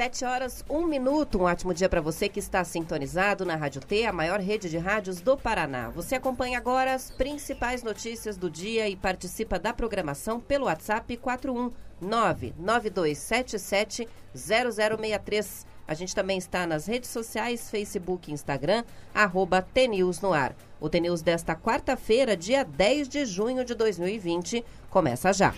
7 horas, 1 minuto. Um ótimo dia para você que está sintonizado na Rádio T, a maior rede de rádios do Paraná. Você acompanha agora as principais notícias do dia e participa da programação pelo WhatsApp 41 99277 0063. A gente também está nas redes sociais, Facebook e Instagram, arroba TNews no ar. O TNews desta quarta-feira, dia 10 de junho de 2020, começa já.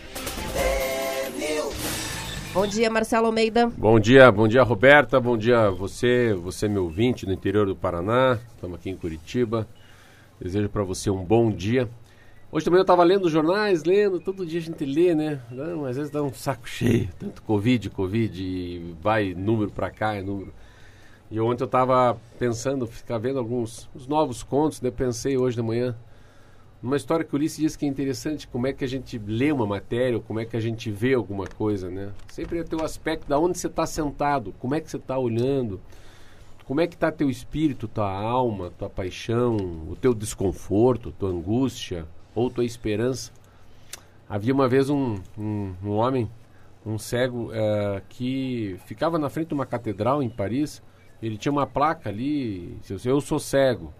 Bom dia, Marcelo Almeida. Bom dia, bom dia, Roberta. Bom dia você, você meu ouvinte no interior do Paraná. Estamos aqui em Curitiba. Desejo para você um bom dia. Hoje também eu estava lendo jornais, lendo, todo dia a gente lê, né? Não, às vezes dá um saco cheio, tanto Covid, Covid, e vai número para cá, é número. E ontem eu estava pensando, ficar vendo alguns os novos contos, né? Pensei hoje de manhã, uma história que o Ulisses diz que é interessante, como é que a gente lê uma matéria, ou como é que a gente vê alguma coisa, né? Sempre tem o aspecto da onde você está sentado, como é que você está olhando, como é que está teu espírito, tua alma, tua paixão, o teu desconforto, tua angústia ou tua esperança. Havia uma vez um, um, um homem, um cego, uh, que ficava na frente de uma catedral em Paris. Ele tinha uma placa ali, eu sou cego.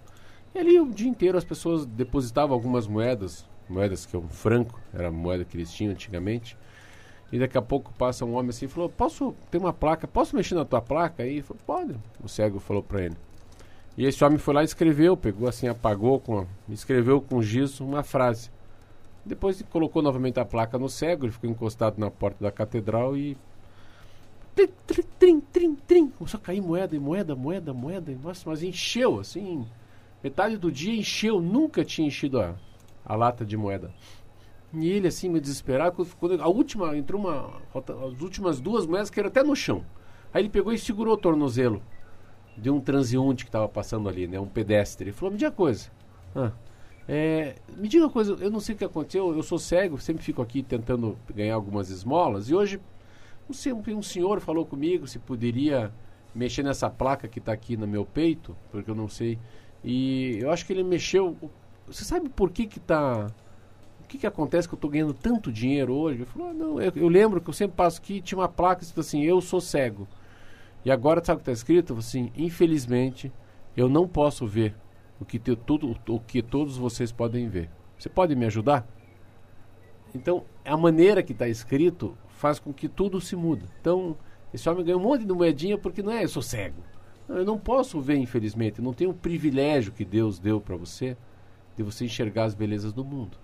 E ali o dia inteiro as pessoas depositavam algumas moedas, moedas que é um franco, era a moeda que eles tinham antigamente. E daqui a pouco passa um homem assim e falou: Posso ter uma placa? Posso mexer na tua placa? E falou: Pode. O cego falou para ele. E esse homem foi lá e escreveu, pegou assim, apagou, com, escreveu com giz uma frase. Depois colocou novamente a placa no cego, ele ficou encostado na porta da catedral e. Trim, trim, trim, trim. Começou a cair moeda, e moeda, moeda, moeda. Nossa, mas encheu, assim. Metade do dia encheu, nunca tinha enchido a, a lata de moeda. E ele, assim, me desesperado, quando a última, entrou uma. As últimas duas moedas que eram até no chão. Aí ele pegou e segurou o tornozelo de um transeunte que estava passando ali, né? Um pedestre. Ele falou, me diga uma coisa. Ah, é, me diga uma coisa, eu não sei o que aconteceu, eu sou cego, sempre fico aqui tentando ganhar algumas esmolas, e hoje um, um senhor falou comigo se poderia mexer nessa placa que está aqui no meu peito, porque eu não sei. E eu acho que ele mexeu. Você sabe por que que tá. O que que acontece que eu estou ganhando tanto dinheiro hoje? Ele falou, ah, não, eu, eu, lembro que eu sempre passo aqui tinha uma placa escrito assim, eu sou cego. E agora sabe o que está escrito? Assim, infelizmente, eu não posso ver o que, te, tudo, o que todos vocês podem ver. Você pode me ajudar? Então, a maneira que está escrito faz com que tudo se muda. Então, esse homem ganha um monte de moedinha porque não é eu sou cego. Eu não posso ver, infelizmente. não tenho o privilégio que Deus deu para você de você enxergar as belezas do mundo.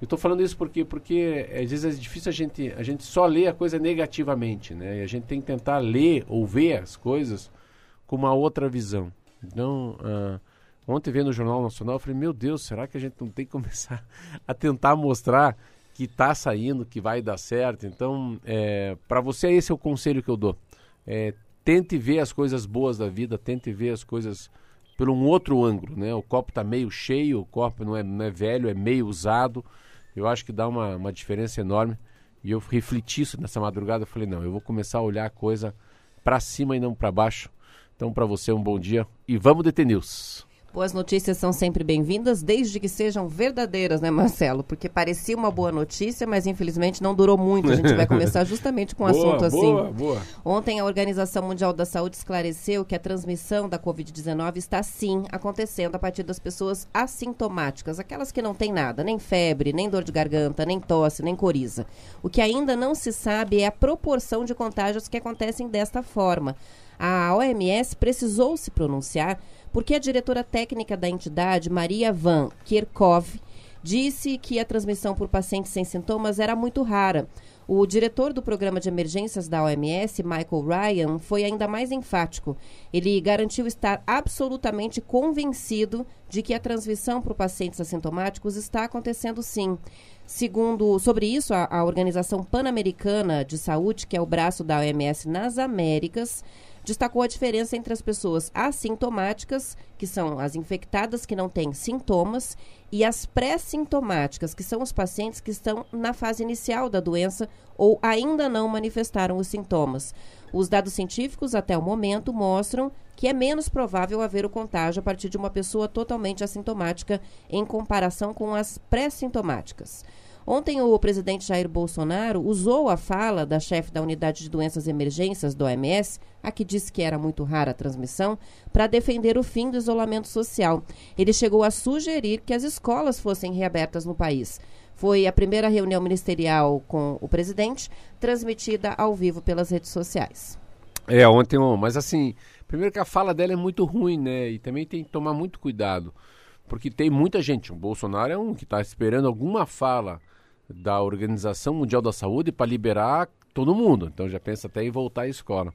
Eu estou falando isso porque porque às vezes é difícil a gente a gente só ler a coisa negativamente, né? E a gente tem que tentar ler ou ver as coisas com uma outra visão. Então, uh, ontem vendo no Jornal Nacional, eu falei, meu Deus, será que a gente não tem que começar a tentar mostrar que está saindo, que vai dar certo? Então, é, para você, esse é o conselho que eu dou. É, tente ver as coisas boas da vida, tente ver as coisas por um outro ângulo, né? O copo está meio cheio, o copo não é, não é velho, é meio usado. Eu acho que dá uma, uma diferença enorme. E eu refleti isso nessa madrugada. Eu falei, não, eu vou começar a olhar a coisa para cima e não para baixo. Então, para você, um bom dia e vamos deter news. Boas notícias são sempre bem-vindas, desde que sejam verdadeiras, né, Marcelo? Porque parecia uma boa notícia, mas infelizmente não durou muito. A gente vai começar justamente com um boa, assunto assim. Boa, boa. Ontem a Organização Mundial da Saúde esclareceu que a transmissão da Covid-19 está sim acontecendo a partir das pessoas assintomáticas, aquelas que não têm nada, nem febre, nem dor de garganta, nem tosse, nem coriza. O que ainda não se sabe é a proporção de contágios que acontecem desta forma. A OMS precisou se pronunciar porque a diretora técnica da entidade, Maria Van Kerkhove, disse que a transmissão por pacientes sem sintomas era muito rara. O diretor do programa de emergências da OMS, Michael Ryan, foi ainda mais enfático. Ele garantiu estar absolutamente convencido de que a transmissão por pacientes assintomáticos está acontecendo sim. Segundo, sobre isso, a, a Organização Pan-Americana de Saúde, que é o braço da OMS nas Américas, destacou a diferença entre as pessoas assintomáticas, que são as infectadas que não têm sintomas, e as pré-sintomáticas, que são os pacientes que estão na fase inicial da doença ou ainda não manifestaram os sintomas. Os dados científicos até o momento mostram que é menos provável haver o contágio a partir de uma pessoa totalmente assintomática em comparação com as pré-sintomáticas. Ontem, o presidente Jair Bolsonaro usou a fala da chefe da unidade de doenças emergências do OMS, a que disse que era muito rara a transmissão, para defender o fim do isolamento social. Ele chegou a sugerir que as escolas fossem reabertas no país. Foi a primeira reunião ministerial com o presidente, transmitida ao vivo pelas redes sociais. É, ontem, mas assim, primeiro que a fala dela é muito ruim, né? E também tem que tomar muito cuidado. Porque tem muita gente, o Bolsonaro é um que está esperando alguma fala da Organização Mundial da Saúde para liberar todo mundo. Então já pensa até em voltar à escola.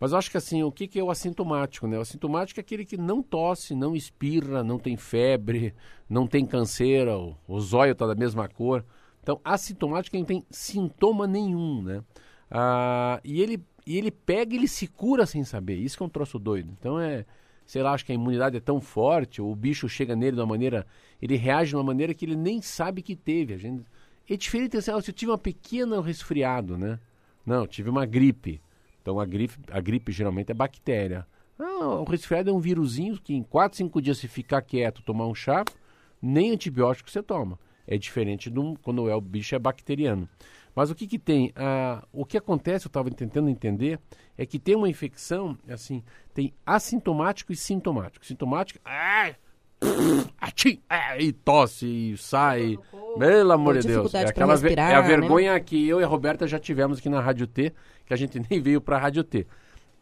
Mas eu acho que assim, o que, que é o assintomático? Né? O assintomático é aquele que não tosse, não espirra, não tem febre, não tem canseira, o, o zóio está da mesma cor. Então, assintomático é quem tem sintoma nenhum, né? Ah, e, ele, e ele pega e ele se cura sem saber. Isso que é um troço doido. Então é, sei lá, acho que a imunidade é tão forte, o bicho chega nele de uma maneira, ele reage de uma maneira que ele nem sabe que teve. A gente, é diferente assim, ah, se eu tive uma pequena resfriado, né? Não, tive uma gripe. Então a gripe, a gripe geralmente é bactéria. Ah, o resfriado é um vírusinho que em 4, 5 dias se ficar quieto, tomar um chá, nem antibiótico você toma. É diferente do, quando é o bicho é bacteriano. Mas o que, que tem? Ah, o que acontece, eu estava tentando entender, é que tem uma infecção, assim, tem assintomático e sintomático. Sintomático, ah, Achim, é, e tosse, e sai. Pelo amor de Deus. É, aquela respirar, é a né? vergonha né? que eu e a Roberta já tivemos aqui na Rádio T, que a gente nem veio pra Rádio T.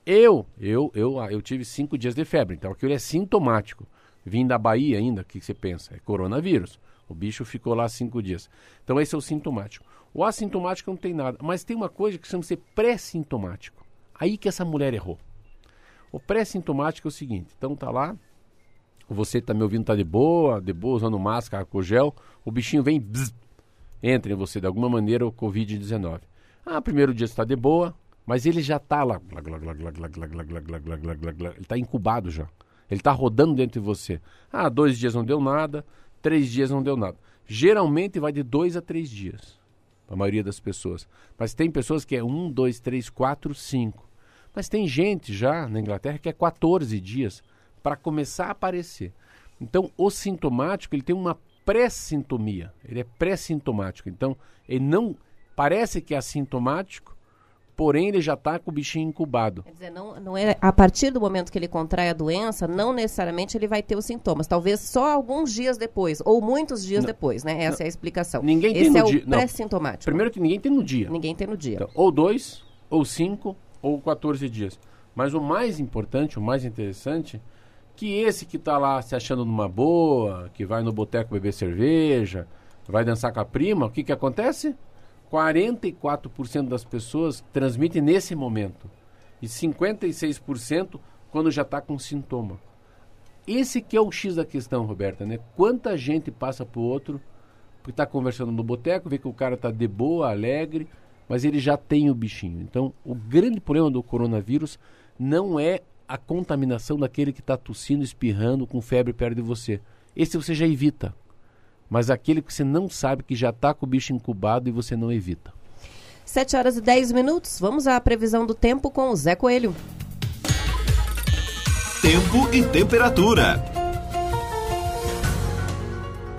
Eu, eu, eu, eu tive cinco dias de febre, então aquilo é sintomático. Vim da Bahia ainda, o que você pensa? É coronavírus. O bicho ficou lá cinco dias. Então esse é o sintomático. O assintomático não tem nada, mas tem uma coisa que chama-se pré-sintomático. Aí que essa mulher errou. O pré-sintomático é o seguinte, então tá lá, você está me ouvindo, está de boa, de boa, usando máscara, com gel, o bichinho vem, bzz, entra em você de alguma maneira o Covid-19. Ah, primeiro dia está de boa, mas ele já está lá, ele está incubado já. Ele está rodando dentro de você. Ah, dois dias não deu nada, três dias não deu nada. Geralmente vai de dois a três dias, a maioria das pessoas. Mas tem pessoas que é um, dois, três, quatro, cinco. Mas tem gente já na Inglaterra que é 14 dias para começar a aparecer. Então, o sintomático ele tem uma pré-sintomia, ele é pré-sintomático. Então, ele não parece que é assintomático, porém ele já está com o bichinho incubado. Quer dizer, não, não é a partir do momento que ele contrai a doença, não necessariamente ele vai ter os sintomas. Talvez só alguns dias depois, ou muitos dias não, depois, né? Essa não, é a explicação. Ninguém Esse tem no é dia. o pré-sintomático. Primeiro que ninguém tem no dia. Ninguém tem no dia. Então, ou dois, ou cinco, ou 14 dias. Mas o mais importante, o mais interessante que esse que está lá se achando numa boa, que vai no boteco beber cerveja, vai dançar com a prima, o que, que acontece? 44% das pessoas transmitem nesse momento e 56% quando já está com sintoma. Esse que é o X da questão, Roberta, né? Quanta gente passa para o outro, porque está conversando no boteco, vê que o cara está de boa, alegre, mas ele já tem o bichinho. Então, o grande problema do coronavírus não é a contaminação daquele que está tossindo, espirrando, com febre perto de você. Esse você já evita. Mas aquele que você não sabe que já está com o bicho incubado e você não evita. 7 horas e 10 minutos. Vamos à previsão do tempo com o Zé Coelho. Tempo e temperatura.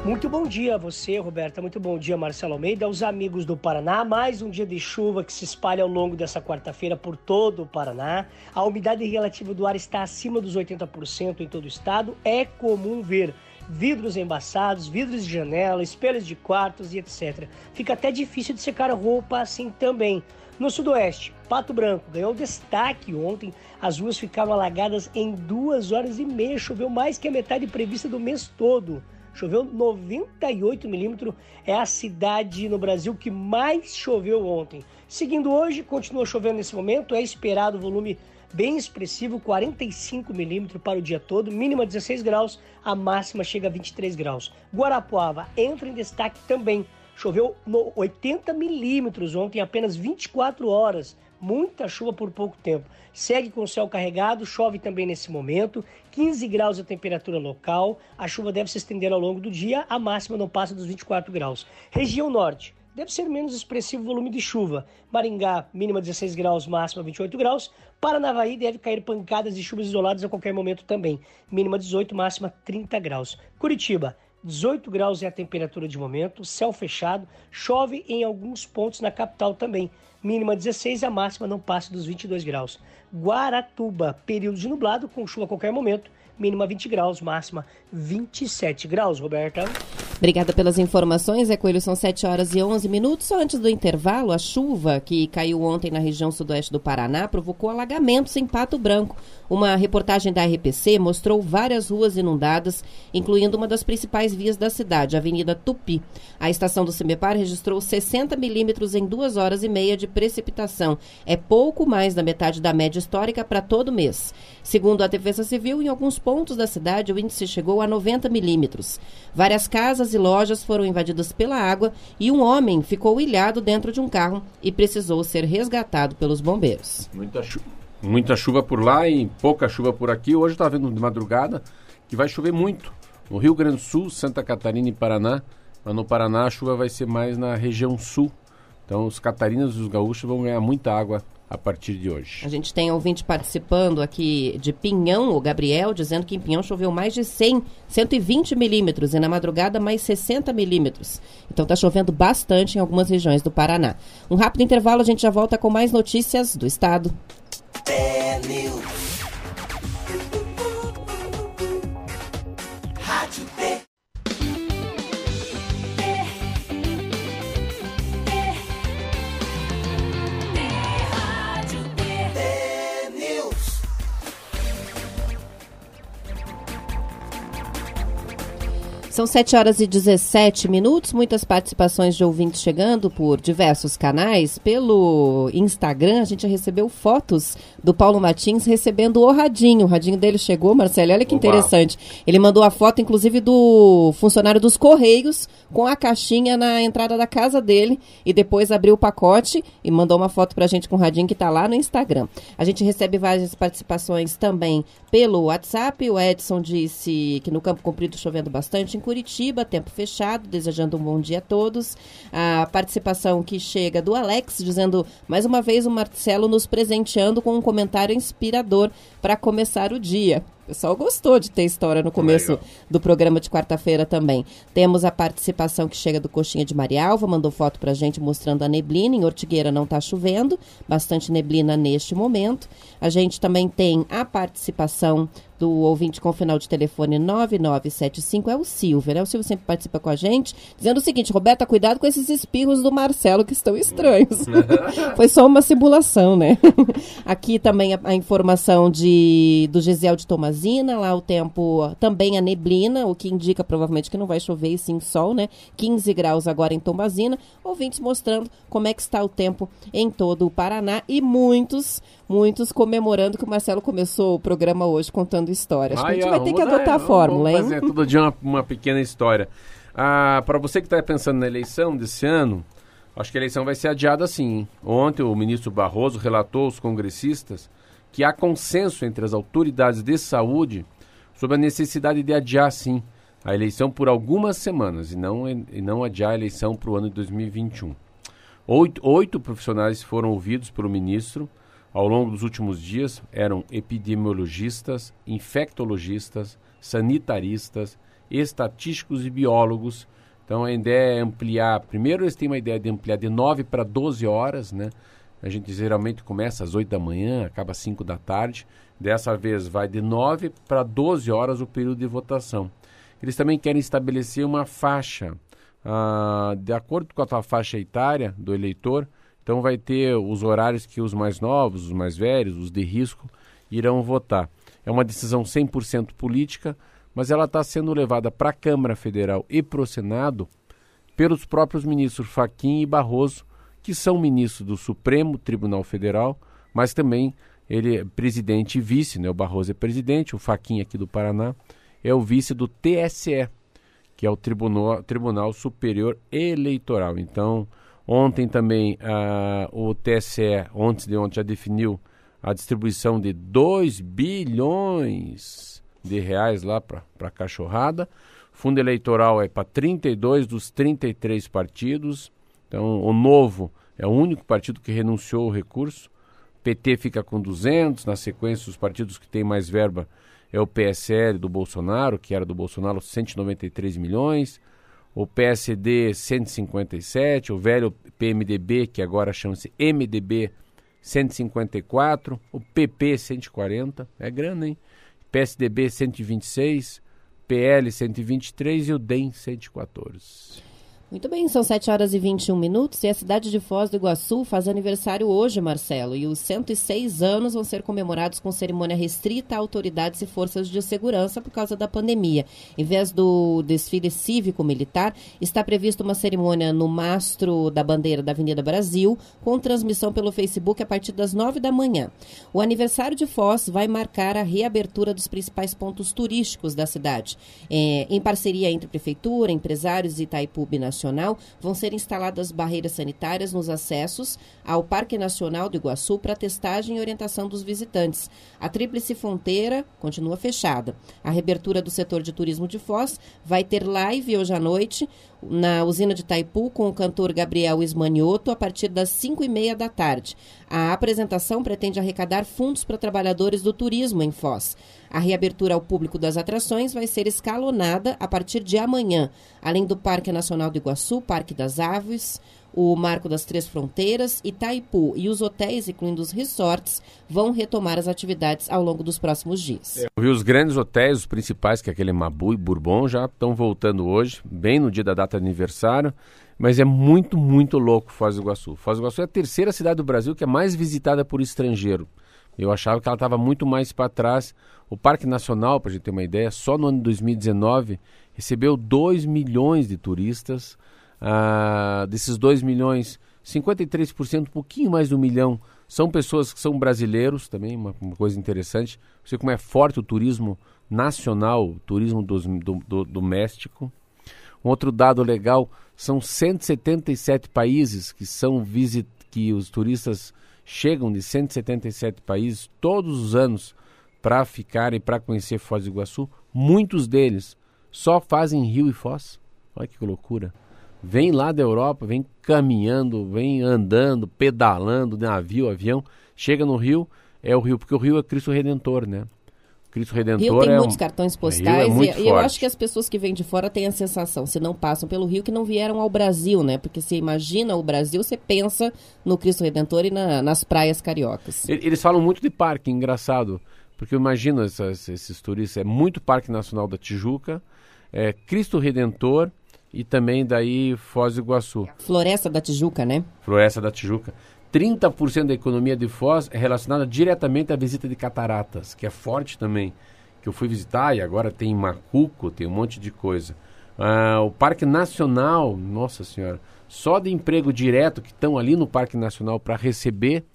Muito bom dia a você, Roberta. Muito bom dia, Marcelo Almeida, aos amigos do Paraná. Mais um dia de chuva que se espalha ao longo dessa quarta-feira por todo o Paraná. A umidade relativa do ar está acima dos 80% em todo o estado. É comum ver vidros embaçados, vidros de janela, espelhos de quartos e etc. Fica até difícil de secar roupa assim também. No sudoeste, Pato Branco ganhou destaque ontem. As ruas ficaram alagadas em duas horas e meia. Choveu mais que a metade prevista do mês todo. choveu 98 milímetros. É a cidade no Brasil que mais choveu ontem. Seguindo hoje, continua chovendo nesse momento, é esperado volume bem expressivo, 45 milímetros para o dia todo, mínima 16 graus, a máxima chega a 23 graus. Guarapuava entra em destaque também. Choveu 80 milímetros ontem, em apenas 24 horas. Muita chuva por pouco tempo. Segue com o céu carregado, chove também nesse momento. 15 graus a temperatura local. A chuva deve se estender ao longo do dia. A máxima não passa dos 24 graus. Região norte deve ser menos expressivo o volume de chuva. Maringá, mínima 16 graus, máxima 28 graus. Paranavaí deve cair pancadas de chuvas isoladas a qualquer momento também. Mínima 18, máxima 30 graus. Curitiba, 18 graus é a temperatura de momento, céu fechado, chove em alguns pontos na capital também. Mínima 16, a máxima não passa dos 22 graus. Guaratuba, período de nublado, com chuva a qualquer momento, mínima 20 graus, máxima 27 graus, Roberta. Obrigada pelas informações. É Coelho, são 7 horas e 11 minutos. Só antes do intervalo, a chuva que caiu ontem na região sudoeste do Paraná provocou alagamentos em Pato Branco. Uma reportagem da RPC mostrou várias ruas inundadas, incluindo uma das principais vias da cidade, a Avenida Tupi. A estação do CIMEPAR registrou 60 milímetros em duas horas e meia de precipitação. É pouco mais da metade da média histórica para todo mês. Segundo a Defesa Civil, em alguns pontos da cidade o índice chegou a 90 milímetros. Várias casas e lojas foram invadidas pela água e um homem ficou ilhado dentro de um carro e precisou ser resgatado pelos bombeiros. Muita, chu muita chuva por lá e pouca chuva por aqui. Hoje está vendo de madrugada que vai chover muito. No Rio Grande do Sul, Santa Catarina e Paraná. Mas no Paraná a chuva vai ser mais na região sul. Então os catarinas e os gaúchos vão ganhar muita água a partir de hoje. A gente tem ouvinte participando aqui de Pinhão, o Gabriel, dizendo que em Pinhão choveu mais de 100, 120 milímetros e na madrugada mais 60 milímetros. Então está chovendo bastante em algumas regiões do Paraná. Um rápido intervalo, a gente já volta com mais notícias do estado. São 7 horas e 17 minutos, muitas participações de ouvintes chegando por diversos canais. Pelo Instagram, a gente recebeu fotos do Paulo Martins recebendo o radinho. O radinho dele chegou, Marcelo, olha que Oba. interessante. Ele mandou a foto, inclusive, do funcionário dos Correios com a caixinha na entrada da casa dele e depois abriu o pacote e mandou uma foto pra gente com o radinho que tá lá no Instagram. A gente recebe várias participações também pelo WhatsApp. O Edson disse que no Campo Comprido chovendo bastante, Curitiba, tempo fechado, desejando um bom dia a todos. A participação que chega do Alex, dizendo mais uma vez o Marcelo nos presenteando com um comentário inspirador para começar o dia. O pessoal gostou de ter história no começo Legal. do programa de quarta-feira também. Temos a participação que chega do Coxinha de Marialva, mandou foto pra gente mostrando a neblina. Em Ortigueira não está chovendo, bastante neblina neste momento. A gente também tem a participação do ouvinte com final de telefone 9975 é o Silvio, né? O Silvio sempre participa com a gente, dizendo o seguinte: Roberta, cuidado com esses espirros do Marcelo que estão estranhos. Foi só uma simulação, né? Aqui também a, a, informação de do Gisel de Tomazina, lá o tempo também a neblina, o que indica provavelmente que não vai chover e sim sol, né? 15 graus agora em Tomazina. Ouvintes mostrando como é que está o tempo em todo o Paraná e muitos, muitos comemorando que o Marcelo começou o programa hoje contando contando histórias. a gente vai ter que adotar a fórmula, vamos hein? fazer todo dia uma, uma pequena história. Ah, Para você que está pensando na eleição desse ano, acho que a eleição vai ser adiada sim. Ontem o ministro Barroso relatou aos congressistas que há consenso entre as autoridades de saúde sobre a necessidade de adiar sim a eleição por algumas semanas e não, e não adiar a eleição para o ano de 2021. Oito, oito profissionais foram ouvidos pelo ministro ao longo dos últimos dias eram epidemiologistas, infectologistas, sanitaristas, estatísticos e biólogos. Então a ideia é ampliar. Primeiro eles têm uma ideia de ampliar de 9 para 12 horas, né? A gente geralmente começa às 8 da manhã, acaba às 5 da tarde. Dessa vez vai de 9 para 12 horas o período de votação. Eles também querem estabelecer uma faixa, ah, de acordo com a faixa etária do eleitor, então vai ter os horários que os mais novos, os mais velhos, os de risco, irão votar. É uma decisão 100% política, mas ela está sendo levada para a Câmara Federal e para o Senado pelos próprios ministros Faquim e Barroso, que são ministros do Supremo Tribunal Federal, mas também ele é presidente e vice, né? o Barroso é presidente, o Faquim aqui do Paraná é o vice do TSE, que é o Tribunal, Tribunal Superior Eleitoral. Então, ontem também uh, o TSE, ontem de ontem, já definiu a distribuição de 2 bilhões de reais lá para a cachorrada. Fundo eleitoral é para 32 dos 33 partidos. Então, o Novo é o único partido que renunciou ao recurso. PT fica com 200, na sequência os partidos que têm mais verba é o PSL do Bolsonaro, que era do Bolsonaro 193 milhões, o PSD 157, o velho PMDB, que agora chama-se MDB 154, o PP 140, é grana, hein? PSDB 126, PL 123 e o DEM 114. Muito bem, são 7 horas e 21 minutos e a cidade de Foz do Iguaçu faz aniversário hoje, Marcelo, e os 106 anos vão ser comemorados com cerimônia restrita a autoridades e forças de segurança por causa da pandemia. Em vez do desfile cívico-militar, está prevista uma cerimônia no mastro da bandeira da Avenida Brasil, com transmissão pelo Facebook a partir das 9 da manhã. O aniversário de Foz vai marcar a reabertura dos principais pontos turísticos da cidade. É, em parceria entre prefeitura, empresários e Itaipu Nacional, Nacional, vão ser instaladas barreiras sanitárias nos acessos ao Parque Nacional do Iguaçu para testagem e orientação dos visitantes. A Tríplice Fronteira continua fechada. A reabertura do setor de turismo de Foz vai ter live hoje à noite na usina de Taipu com o cantor Gabriel Ismanioto a partir das 5 e meia da tarde. A apresentação pretende arrecadar fundos para trabalhadores do turismo em Foz. A reabertura ao público das atrações vai ser escalonada a partir de amanhã, além do Parque Nacional do Iguaçu, Parque das Aves, o Marco das Três Fronteiras, Itaipu e os hotéis, incluindo os resorts, vão retomar as atividades ao longo dos próximos dias. É, os grandes hotéis, os principais, que é aquele Mabu e Bourbon, já estão voltando hoje, bem no dia da data de aniversário. Mas é muito, muito louco Foz do Iguaçu. Foz do Iguaçu é a terceira cidade do Brasil que é mais visitada por estrangeiro. Eu achava que ela estava muito mais para trás. O Parque Nacional, para a gente ter uma ideia, só no ano de 2019 recebeu 2 milhões de turistas. Ah, desses 2 milhões, 53%, um pouquinho mais de um milhão, são pessoas que são brasileiros também, uma, uma coisa interessante. Você como é forte o turismo nacional, o turismo do, do, do, doméstico. Um outro dado legal, são 177 países que são visit, que os turistas chegam de 177 países todos os anos para ficarem, para conhecer Foz do Iguaçu. Muitos deles só fazem Rio e Foz. Olha que loucura. Vem lá da Europa, vem caminhando, vem andando, pedalando, navio, avião, chega no Rio, é o Rio, porque o Rio é Cristo Redentor, né? Cristo Redentor Rio tem é muitos um... cartões postais é e, eu acho que as pessoas que vêm de fora têm a sensação, se não passam pelo Rio, que não vieram ao Brasil, né? Porque você imagina o Brasil, você pensa no Cristo Redentor e na, nas praias cariocas. Eles falam muito de parque, engraçado, porque eu imagino essas, esses turistas, é muito Parque Nacional da Tijuca, é Cristo Redentor e também daí Foz do Iguaçu. Floresta da Tijuca, né? Floresta da Tijuca. 30% da economia de Foz é relacionada diretamente à visita de cataratas, que é forte também. Que eu fui visitar e agora tem Macuco, tem um monte de coisa. Ah, o Parque Nacional, nossa senhora, só de emprego direto que estão ali no Parque Nacional para receber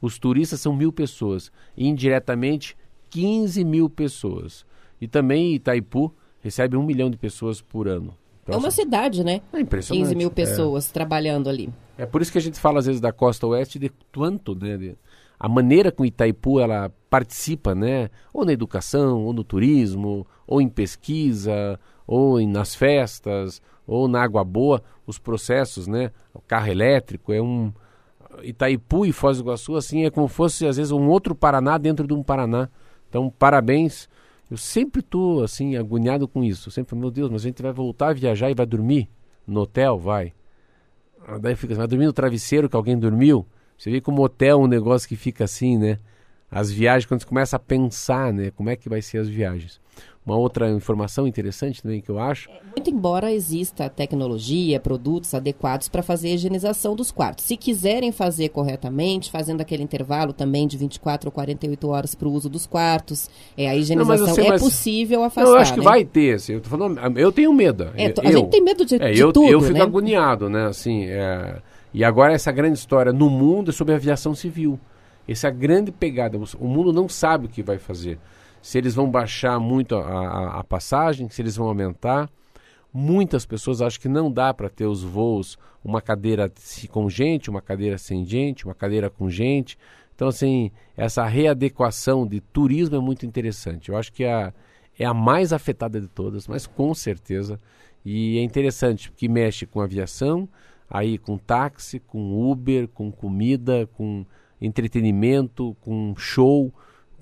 os turistas são mil pessoas. E indiretamente, 15 mil pessoas. E também Itaipu recebe um milhão de pessoas por ano. Então, é uma cidade, né? É impressionante. 15 mil pessoas é. trabalhando ali. É por isso que a gente fala às vezes da costa oeste de quanto, né? De, a maneira com Itaipu ela participa, né? Ou na educação, ou no turismo, ou em pesquisa, ou em, nas festas, ou na água boa, os processos, né? O carro elétrico é um Itaipu e Foz do Iguaçu assim é como fosse às vezes um outro Paraná dentro de um Paraná. Então, parabéns. Eu sempre estou assim agoniado com isso. Eu sempre, meu Deus, mas a gente vai voltar a viajar e vai dormir no hotel, vai. Daí fica, vai dormir no travesseiro que alguém dormiu. Você vê como hotel é um negócio que fica assim, né? As viagens, quando você começa a pensar, né? Como é que vai ser as viagens. Uma outra informação interessante também que eu acho. Muito embora exista tecnologia, produtos adequados para fazer a higienização dos quartos. Se quiserem fazer corretamente, fazendo aquele intervalo também de 24 ou 48 horas para o uso dos quartos, é, a higienização não, é possível afastar. eu acho que né? vai ter, assim, eu, tô falando, eu tenho medo. É, eu, a gente tem medo de, é, de eu, tudo, Eu fico né? agoniado, né? Assim, é, e agora essa grande história no mundo é sobre a aviação civil. Essa é a grande pegada. O mundo não sabe o que vai fazer se eles vão baixar muito a, a, a passagem, se eles vão aumentar. Muitas pessoas acham que não dá para ter os voos uma cadeira com gente, uma cadeira sem gente, uma cadeira com gente. Então, assim, essa readequação de turismo é muito interessante. Eu acho que é a, é a mais afetada de todas, mas com certeza. E é interessante, porque mexe com aviação, aí com táxi, com Uber, com comida, com entretenimento, com show,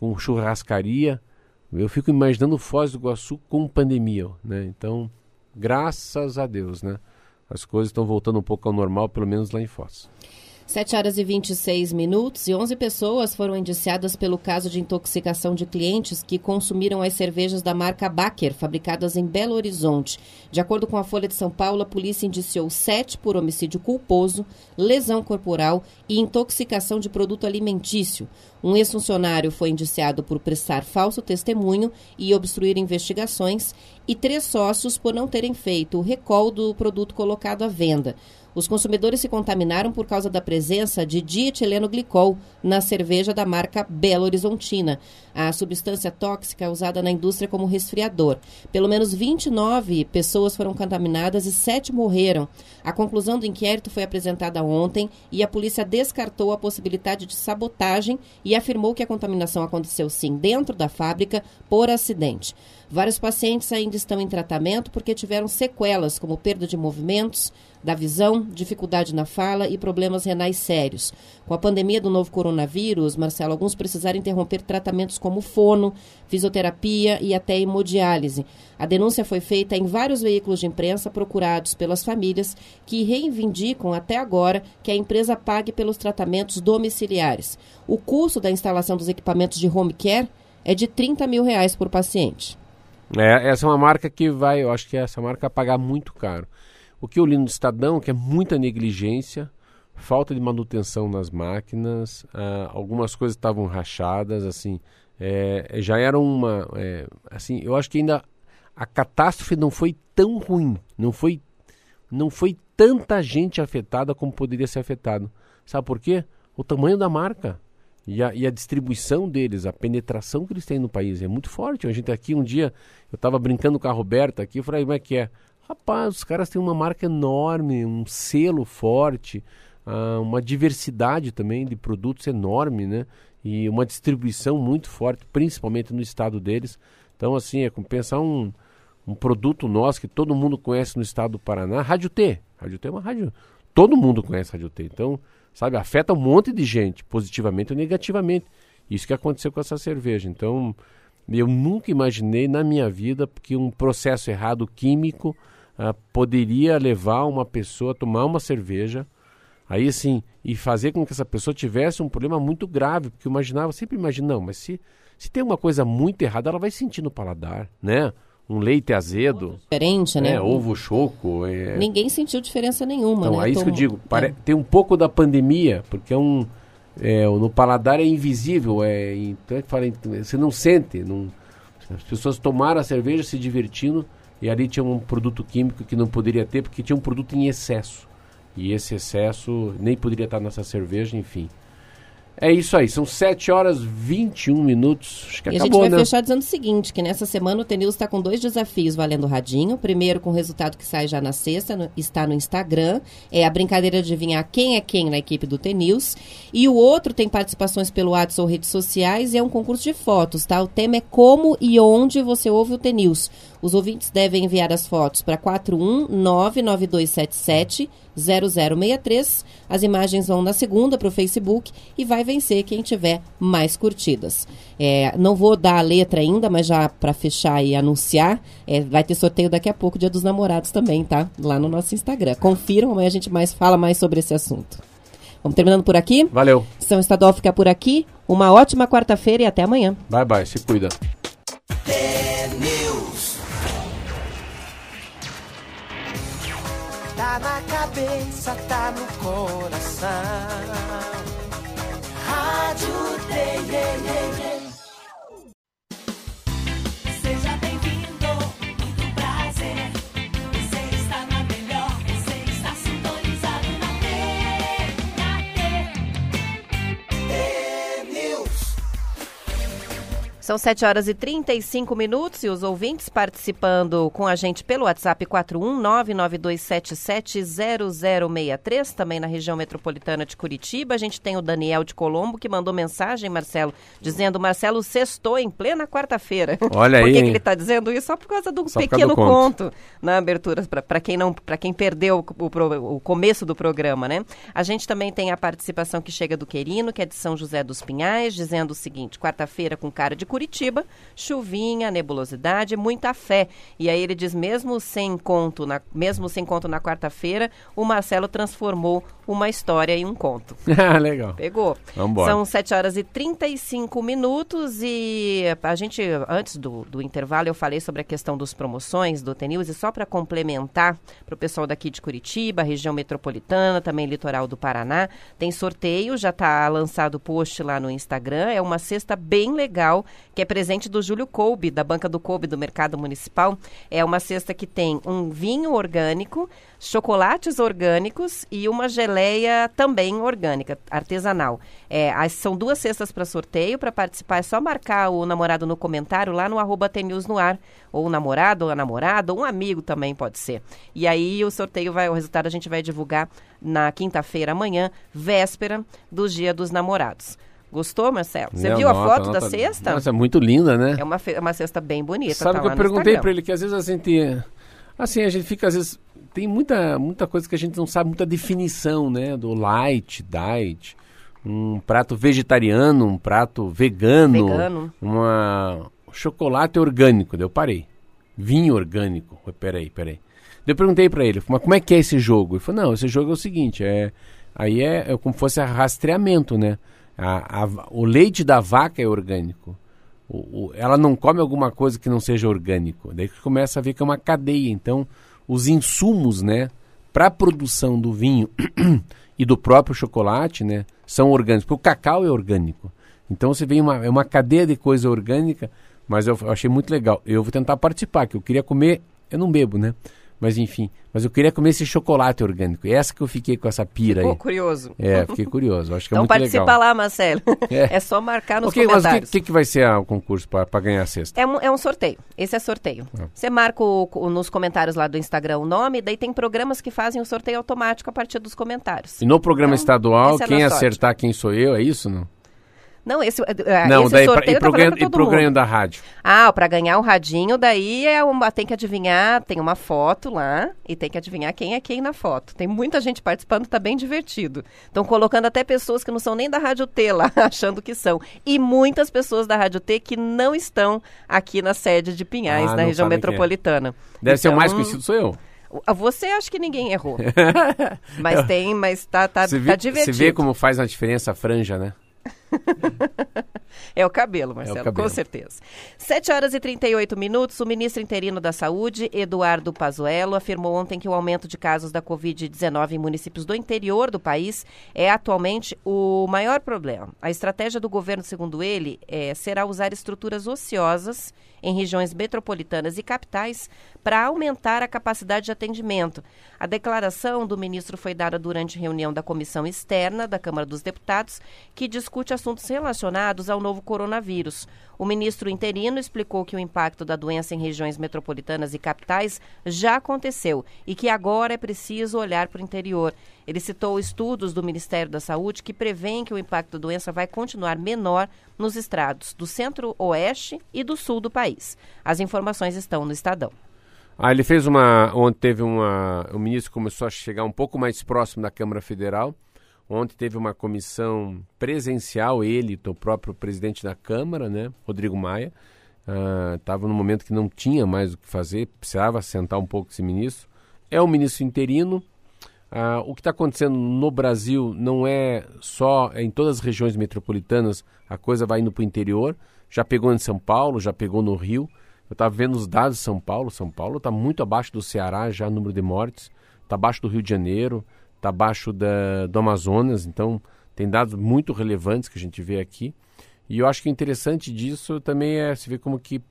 com churrascaria. Eu fico imaginando Foz do Iguaçu com pandemia, né? Então, graças a Deus, né? As coisas estão voltando um pouco ao normal, pelo menos lá em Foz. 7 horas e 26 minutos e 11 pessoas foram indiciadas pelo caso de intoxicação de clientes que consumiram as cervejas da marca Baker, fabricadas em Belo Horizonte. De acordo com a Folha de São Paulo, a polícia indiciou sete por homicídio culposo, lesão corporal e intoxicação de produto alimentício. Um ex-funcionário foi indiciado por prestar falso testemunho e obstruir investigações, e três sócios por não terem feito o recall do produto colocado à venda. Os consumidores se contaminaram por causa da presença de dietileno glicol na cerveja da marca Belo Horizontina. A substância tóxica é usada na indústria como resfriador. Pelo menos 29 pessoas foram contaminadas e 7 morreram. A conclusão do inquérito foi apresentada ontem e a polícia descartou a possibilidade de sabotagem e afirmou que a contaminação aconteceu sim dentro da fábrica por acidente. Vários pacientes ainda estão em tratamento porque tiveram sequelas, como perda de movimentos, da visão, dificuldade na fala e problemas renais sérios. Com a pandemia do novo coronavírus, Marcelo, alguns precisaram interromper tratamentos como fono, fisioterapia e até hemodiálise. A denúncia foi feita em vários veículos de imprensa procurados pelas famílias que reivindicam até agora que a empresa pague pelos tratamentos domiciliares. O custo da instalação dos equipamentos de home care é de 30 mil reais por paciente. É, essa é uma marca que vai, eu acho que essa marca vai pagar muito caro. O que eu li no Estadão, que é muita negligência, falta de manutenção nas máquinas, ah, algumas coisas estavam rachadas, assim, é, já era uma, é, assim, eu acho que ainda a catástrofe não foi tão ruim, não foi, não foi tanta gente afetada como poderia ser afetado. Sabe por quê? O tamanho da marca. E a, e a, distribuição deles, a penetração que eles têm no país é muito forte. A gente aqui um dia, eu estava brincando com a Roberta aqui, eu falei, como é que é? Rapaz, os caras têm uma marca enorme, um selo forte, uh, uma diversidade também de produtos enorme, né? E uma distribuição muito forte, principalmente no estado deles. Então, assim, é como pensar um, um produto nosso que todo mundo conhece no estado do Paraná, Rádio T. Rádio T é uma rádio. Todo mundo conhece Rádio T. Então, sabe, afeta um monte de gente, positivamente ou negativamente. Isso que aconteceu com essa cerveja. Então, eu nunca imaginei na minha vida que um processo errado químico uh, poderia levar uma pessoa a tomar uma cerveja, aí assim, e fazer com que essa pessoa tivesse um problema muito grave, porque eu imaginava, sempre imagino, não, mas se, se tem uma coisa muito errada, ela vai sentir no paladar, né? um leite azedo. Diferente, né? É, ovo choco. É... Ninguém sentiu diferença nenhuma, então, né? é isso que eu digo. Pare... É. Tem um pouco da pandemia, porque é um. É, no paladar é invisível, é, então, é fala, você não sente. Não, as pessoas tomaram a cerveja se divertindo e ali tinha um produto químico que não poderia ter porque tinha um produto em excesso. E esse excesso nem poderia estar nessa cerveja, enfim. É isso aí, são 7 horas 21 minutos. Acho que e acabou, a gente vai né? fechar dizendo o seguinte: que nessa semana o Tenil está com dois desafios valendo radinho. Primeiro, com o resultado que sai já na sexta, no, está no Instagram. É a brincadeira de adivinhar quem é quem na equipe do Tenils. E o outro tem participações pelo WhatsApp ou redes sociais e é um concurso de fotos, tá? O tema é como e onde você ouve o Tenils. Os ouvintes devem enviar as fotos para 4199277 0063. As imagens vão na segunda para o Facebook e vai vencer quem tiver mais curtidas. É, não vou dar a letra ainda, mas já para fechar e anunciar, é, vai ter sorteio daqui a pouco, Dia dos Namorados também, tá? Lá no nosso Instagram. Confiram, amanhã a gente mais fala mais sobre esse assunto. Vamos terminando por aqui? Valeu. São Estadual fica por aqui. Uma ótima quarta-feira e até amanhã. Bye, bye. Se cuida. Na cabeça, tá no coração. Rádio Day, yeah, yeah, yeah. São 7 horas e 35 minutos e os ouvintes participando com a gente pelo WhatsApp 41992770063, também na região metropolitana de Curitiba. A gente tem o Daniel de Colombo que mandou mensagem, Marcelo, dizendo: Marcelo sextou em plena quarta-feira. Olha por aí, que, que hein? ele está dizendo isso? Só por causa por causa pequeno conto. conto na abertura, para quem não, para quem perdeu o, pro- o começo do programa, né? A gente também tem a participação que chega do Querino, que é de São José dos Pinhais, dizendo o seguinte: quarta-feira com cara de Curitiba, chuvinha, nebulosidade, muita fé. E aí ele diz mesmo sem conto, na, mesmo sem conto na quarta-feira, o Marcelo transformou uma história em um conto. Ah, Legal. Pegou. Vambora. São 7 horas e 35 minutos e a gente, antes do, do intervalo, eu falei sobre a questão dos promoções do Tenils e só para complementar para o pessoal daqui de Curitiba, região metropolitana, também litoral do Paraná, tem sorteio, já está lançado o post lá no Instagram, é uma cesta bem legal, que é presente do Júlio Coube, da Banca do Coube do Mercado Municipal. É uma cesta que tem um vinho orgânico, chocolates orgânicos e uma geleia também orgânica, artesanal. É, são duas cestas para sorteio. Para participar é só marcar o namorado no comentário lá no arroba TNews no ar. Ou o namorado, ou a namorada, ou um amigo também pode ser. E aí o sorteio vai, o resultado a gente vai divulgar na quinta-feira amanhã, véspera do Dia dos Namorados. Gostou, Marcelo? Você Não, viu a nota, foto da nota- cesta? Nossa, é muito linda, né? É uma, fe- uma cesta bem bonita. Sabe tá que eu perguntei pra ele que às vezes a gente. Assim, a gente fica, às vezes. Tem muita, muita coisa que a gente não sabe, muita definição, né? Do light, diet. Um prato vegetariano, um prato vegano. Vegano. Uma. Chocolate orgânico. Daí eu parei. Vinho orgânico. Peraí, peraí. Daí eu perguntei pra ele, mas como é que é esse jogo? Ele falou, não, esse jogo é o seguinte, é. Aí é, é como se fosse rastreamento, né? A- a- o leite da vaca é orgânico. O- o- ela não come alguma coisa que não seja orgânico. Daí que começa a ver que é uma cadeia. Então, os insumos, né, para a produção do vinho e do próprio chocolate, né, são orgânicos. Porque o cacau é orgânico. Então, você vê uma, é uma cadeia de coisa orgânica, mas eu, eu achei muito legal. Eu vou tentar participar, que eu queria comer, eu não bebo, né? Mas enfim, mas eu queria comer esse chocolate orgânico. E essa que eu fiquei com essa pira Ficou aí. curioso. É, fiquei curioso. Acho que é Então muito participa legal. lá, Marcelo. É. É, só marcar nos Ok, mas o que, comentários. que, vai ser ah, o concurso para ganhar a cesta? É um, é um sorteio. Esse é sorteio. Ah. Você marca o- o- nos comentários lá do Instagram o nome, daí tem programas que fazem o sorteio automático a partir dos comentários. E no programa Então, estadual, é quem acertar quem sou eu, é isso, não? Não, esse, é, não, esse daí pra, sorteio e tá ganho, pra e todo pro mundo. ganho da rádio. Ah, para ganhar o radinho, daí é uma, tem que adivinhar, tem uma foto lá e tem que adivinhar quem é quem na foto. Tem muita gente participando, tá bem divertido. Estão colocando até pessoas que não são nem da Rádio T lá, achando que são. E muitas pessoas da Rádio T que não estão aqui na sede de Pinhais, Ah, na região é. metropolitana. Deve ser o mais Então, conhecido, sou eu. Você acho que ninguém errou. Mas tem, mas tá, tá, Você tá vê, divertido. você vê como faz a diferença a franja, né? É o cabelo, Marcelo, cabelo. com certeza. 7 horas e 38 minutos. O ministro interino da Saúde, Eduardo Pazuello, afirmou ontem que o aumento de casos da Covid-19 em municípios do interior do país é atualmente o maior problema. A estratégia do governo, segundo ele, é, será usar estruturas ociosas em regiões metropolitanas e capitais para aumentar a capacidade de atendimento. A declaração do ministro foi dada durante reunião da comissão externa da Câmara dos Deputados, que discute assuntos relacionados ao novo coronavírus. O ministro interino explicou que o impacto da doença em regiões metropolitanas e capitais já aconteceu e que agora é preciso olhar para o interior. Ele citou estudos do Ministério da Saúde que prevêem que o impacto da doença vai continuar menor nos estrados do centro-oeste e do sul do país. As informações estão no Estadão. Ah, ele fez uma. Ontem teve uma. O ministro começou a chegar um pouco mais próximo da Câmara Federal. Ontem teve uma comissão presencial, ele, o próprio presidente da Câmara, né, Rodrigo Maia. Estava num momento que não tinha mais o que fazer, precisava sentar um pouco esse ministro. É um ministro interino. Ah, o que está acontecendo no Brasil não é só é em todas as regiões metropolitanas, a coisa vai indo para o interior. Já pegou em São Paulo, já pegou no Rio. Eu estava vendo os dados de São Paulo. São Paulo está muito abaixo do Ceará já, número de mortes. está abaixo do Rio de Janeiro, está abaixo da, do Amazonas, então tem dados muito relevantes que a gente vê aqui. E eu acho que o interessante disso também é se ver como que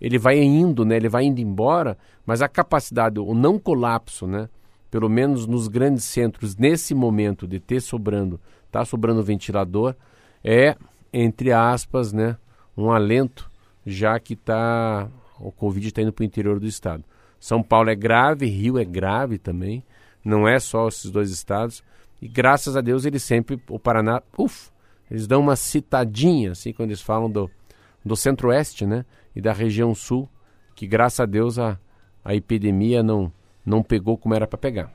ele vai indo, né? Ele vai indo embora, mas a capacidade, o não colapso, né? Pelo menos nos grandes centros, nesse momento de ter sobrando, tá sobrando ventilador, é, entre aspas, né? Um alento, já que tá, o Covid está indo para o interior do estado. São Paulo é grave, Rio é grave também, não é só esses dois estados. E graças a Deus eles sempre, o Paraná, ufa, eles dão uma citadinha, assim, quando eles falam do, do centro-oeste, né? E da região sul, que graças a Deus a, a epidemia não, não pegou como era para pegar.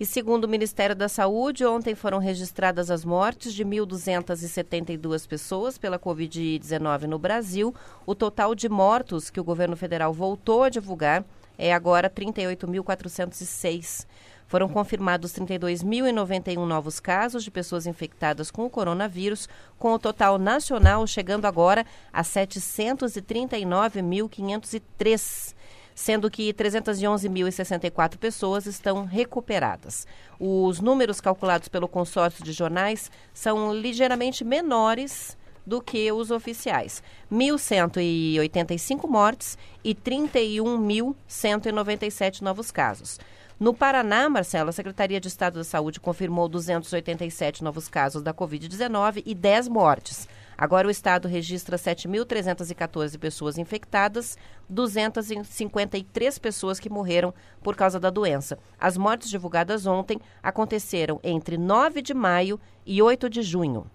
E segundo o Ministério da Saúde, ontem foram registradas as mortes de 1.272 pessoas pela Covid-19 no Brasil. O total de mortos que o governo federal voltou a divulgar é agora 38.406. Foram confirmados 32.091 novos casos de pessoas infectadas com o coronavírus, com o total nacional chegando agora a 739.503 sendo que 311.064 pessoas estão recuperadas. Os números calculados pelo consórcio de jornais são ligeiramente menores do que os oficiais. 1.185 mortes e 31.197 novos casos. No Paraná, Marcelo, a Secretaria de Estado da Saúde confirmou 287 novos casos da Covid-19 e 10 mortes. Agora o estado registra 7.314 pessoas infectadas, 253 pessoas que morreram por causa da doença. As mortes divulgadas ontem aconteceram entre 9 de maio e 8 de junho.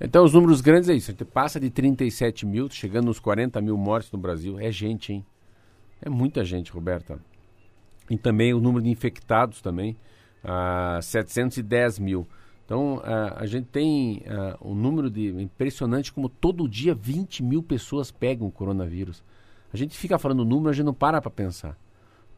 Então, os números grandes é isso. A gente passa de 37 mil, chegando nos 40 mil mortes no Brasil. É gente, hein? É muita gente, Roberta. E também o número de infectados também, ah, 710 mil. Então, a, a gente tem a, um número de impressionante como todo dia 20 mil pessoas pegam o coronavírus. A gente fica falando número, a gente não para para pensar.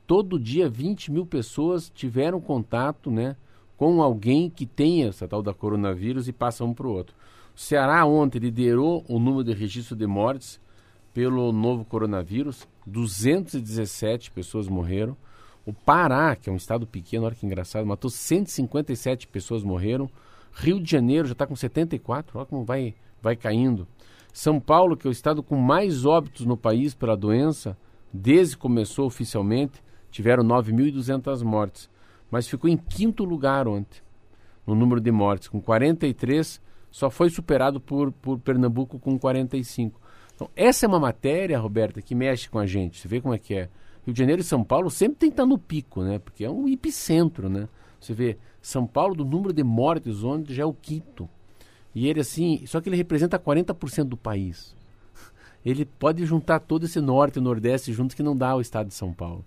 Todo dia 20 mil pessoas tiveram contato né, com alguém que tenha essa tal da coronavírus e passa um para o outro. O Ceará ontem liderou o número de registro de mortes pelo novo coronavírus. 217 pessoas morreram. O Pará, que é um estado pequeno, olha que engraçado, matou 157 pessoas morreram. Rio de Janeiro já está com 74, olha como vai, vai caindo. São Paulo, que é o estado com mais óbitos no país pela doença, desde que começou oficialmente, tiveram 9.200 mortes. Mas ficou em quinto lugar ontem, no número de mortes, com 43, só foi superado por, por Pernambuco com 45. Então, essa é uma matéria, Roberta, que mexe com a gente. Você vê como é que é. Rio de Janeiro e São Paulo sempre tem que estar no pico, né? Porque é um epicentro, né? Você vê São Paulo, do número de mortes, onde já é o quinto. E ele, assim, só que ele representa 40% do país. Ele pode juntar todo esse norte e nordeste juntos que não dá o estado de São Paulo.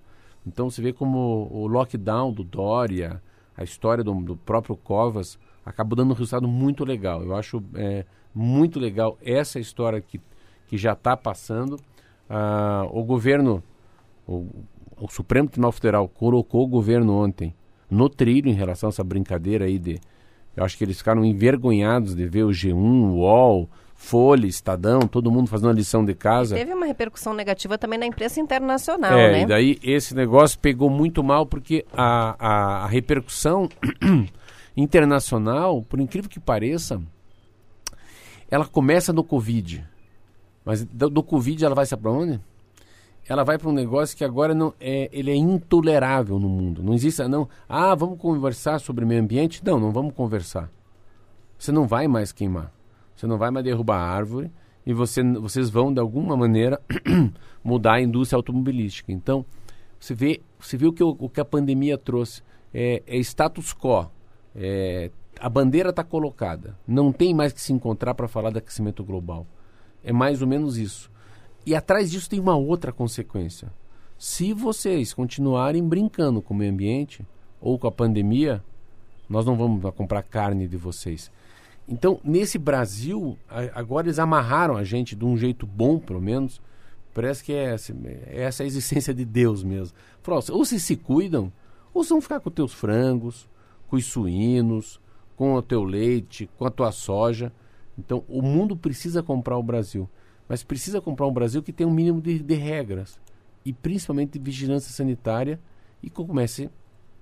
Então você vê como o lockdown do Dória, a história do, do próprio Covas, acabou dando um resultado muito legal. Eu acho é, muito legal essa história que, que já está passando. Ah, o governo o, o Supremo Tribunal Federal colocou o governo ontem no trilho em relação a essa brincadeira aí de. Eu acho que eles ficaram envergonhados de ver o G1, o UOL, Folha, Estadão, todo mundo fazendo a lição de casa. Teve uma repercussão negativa também na imprensa internacional, é, né? e daí esse negócio pegou muito mal porque a, a, a repercussão internacional, por incrível que pareça, ela começa no Covid. Mas do, do Covid ela vai se para onde? Ela vai para um negócio que agora não é, ele é intolerável no mundo. Não existe, não. Ah, vamos conversar sobre meio ambiente? Não, não vamos conversar. Você não vai mais queimar. Você não vai mais derrubar a árvore e você, vocês vão de alguma maneira mudar a indústria automobilística. Então, você vê, você o que, o, o que a pandemia trouxe é, é status quo. É, a bandeira está colocada. Não tem mais que se encontrar para falar de aquecimento global. É mais ou menos isso. E atrás disso tem uma outra consequência. Se vocês continuarem brincando com o meio ambiente ou com a pandemia, nós não vamos comprar carne de vocês. Então, nesse Brasil, agora eles amarraram a gente de um jeito bom, pelo menos. Parece que é essa, é a existência de Deus mesmo. Falou, ou vocês se cuidam, ou vocês vão ficar com teus frangos, com os suínos, com o teu leite, com a tua soja. Então, o mundo precisa comprar o Brasil mas precisa comprar um Brasil que tenha um mínimo de, de regras e principalmente de vigilância sanitária e que comece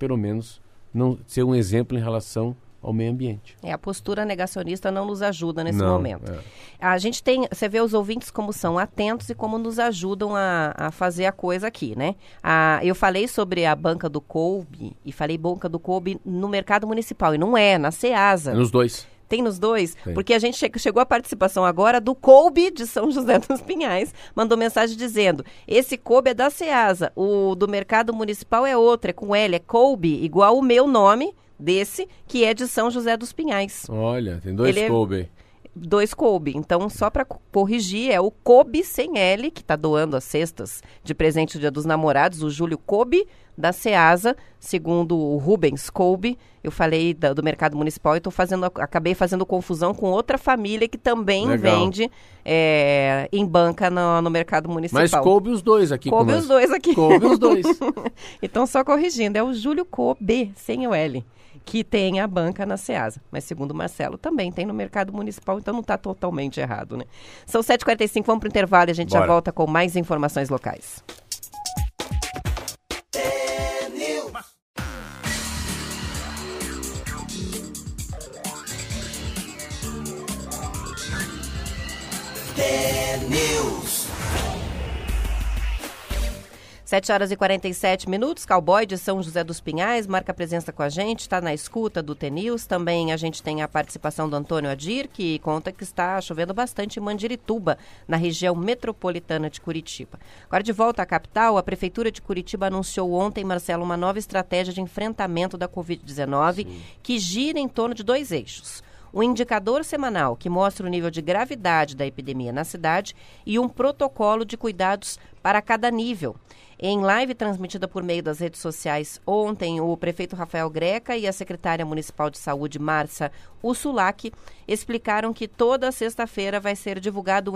pelo menos, não ser um exemplo em relação ao meio ambiente. É, a postura negacionista não nos ajuda nesse Não, momento. é. A gente tem, você vê os ouvintes como são atentos e como nos ajudam a, a fazer a coisa aqui, né? A, eu falei sobre a banca do Coube e falei banca do Coube no mercado municipal e não é, na Ceasa. Nos dois. Tem nos dois? Tem. Porque a gente che- chegou à participação agora do Coube de São José dos Pinhais. Mandou mensagem dizendo: esse Coube é da Ceasa, o do mercado municipal é outro, é com L, é Coube, igual o meu nome desse, que é de São José dos Pinhais. Olha, tem dois Ele é- Kobe. Dois Kobe. Então, só para corrigir, é o Kobe sem L, que está doando as cestas de presente do Dia dos Namorados, o Júlio Kobe, da Ceasa, segundo o Rubens Kobe. Eu falei da- do mercado municipal e tô fazendo, acabei fazendo confusão com outra família que também Legal. vende é, em banca no, no mercado municipal. Mas coube os dois aqui Coube os nós. dois aqui. Coube os dois. Então, só corrigindo, é o Júlio Kobe, sem o L, que tem a banca na Ceasa. Mas, segundo o Marcelo, também tem no mercado municipal, então não está totalmente errado, né? São 7h45, vamos para o intervalo e a gente já Bora. volta com mais informações locais. T-News. 7 horas e 47 minutos, Cowboy de São José dos Pinhais, marca presença com a gente, está na escuta do TNews. Também a gente tem a participação do Antônio Adir, que conta que está chovendo bastante em Mandirituba, na região metropolitana de Curitiba. Agora, de volta à capital, a Prefeitura de Curitiba anunciou ontem, Marcelo, uma nova estratégia de enfrentamento da Covid-19 que gira em torno de dois eixos. Um indicador semanal que mostra o nível de gravidade da epidemia na cidade e um protocolo de cuidados para cada nível. Em live transmitida por meio das redes sociais ontem, o prefeito Rafael Greca e a secretária municipal de saúde, Márcia Ursulac, explicaram que toda sexta-feira vai ser divulgado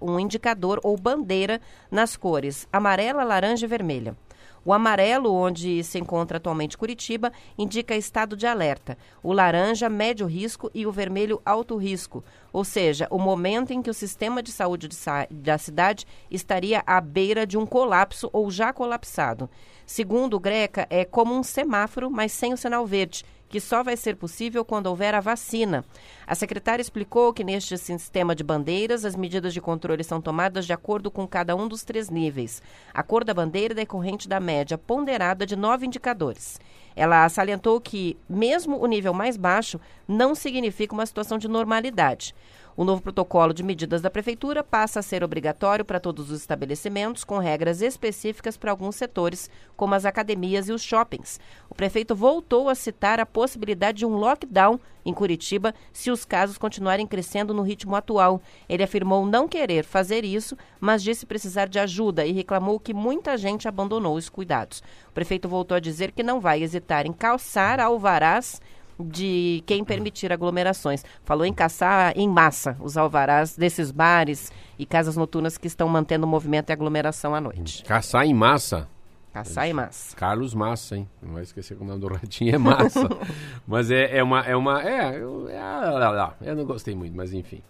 um indicador ou bandeira nas cores amarela, laranja e vermelha. O amarelo, onde se encontra atualmente Curitiba, indica estado de alerta. O laranja, médio risco e o vermelho, alto risco. Ou seja, o momento em que o sistema de saúde de sa- da cidade estaria à beira de um colapso ou já colapsado. Segundo o Greca, é como um semáforo, mas sem o sinal verde, que só vai ser possível quando houver a vacina. A secretária explicou que neste sistema de bandeiras, as medidas de controle são tomadas de acordo com cada um dos três níveis. A cor da bandeira é decorrente da média ponderada de nove indicadores. Ela salientou que, mesmo o nível mais baixo, não significa uma situação de normalidade. O novo protocolo de medidas da Prefeitura passa a ser obrigatório para todos os estabelecimentos, com regras específicas para alguns setores, como as academias e os shoppings. O prefeito voltou a citar a possibilidade de um lockdown em Curitiba se os casos continuarem crescendo no ritmo atual. Ele afirmou não querer fazer isso, mas disse precisar de ajuda e reclamou que muita gente abandonou os cuidados. O prefeito voltou a dizer que não vai hesitar em calçar alvarás de quem permitir aglomerações. Falou em caçar em massa os alvarás desses bares e casas noturnas que estão mantendo o movimento e aglomeração à noite. Caçar em massa. Caçar em massa. Carlos Massa, hein? Não vai esquecer que o nome do ratinho é Massa. mas é, é uma. É uma é, eu, é, ah, lá, lá. eu não gostei muito, mas enfim.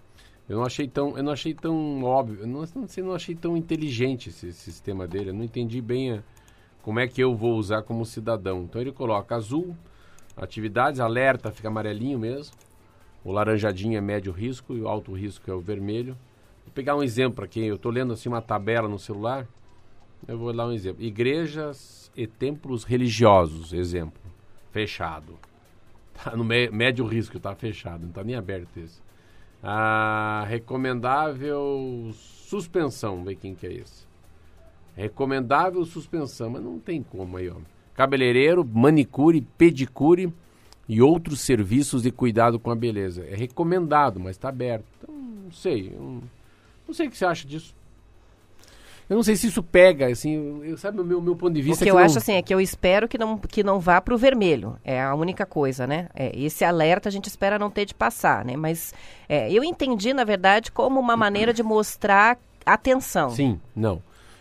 Eu não achei tão, eu não achei tão óbvio, eu não, não sei, não achei tão inteligente esse, esse sistema dele. Eu não entendi bem a- como é que eu vou usar como cidadão. Então ele coloca azul, atividades, alerta, fica amarelinho mesmo. O laranjadinho é médio risco e o alto risco é o vermelho. Vou pegar um exemplo para quem eu estou lendo assim uma tabela no celular. Eu vou dar um exemplo. Igrejas e templos religiosos, exemplo. Fechado. Tá no mé- médio risco, tá fechado, não tá nem aberto esse. Ah, recomendável suspensão, ver quem que é esse. Recomendável suspensão, mas não tem como aí, ó. Cabeleireiro, manicure, pedicure e outros serviços de cuidado com a beleza. É recomendado, mas está aberto. Então, não sei. Não, sei o que você acha disso. Eu não sei se isso pega, assim, eu, sabe o meu, meu ponto de O vista que é eu não- acho assim é que eu espero que não, que não vá para o vermelho. É a única coisa, né? É, esse alerta a gente espera não ter de passar, né? Mas é, eu entendi, na verdade, como uma maneira de mostrar atenção. Sim, não.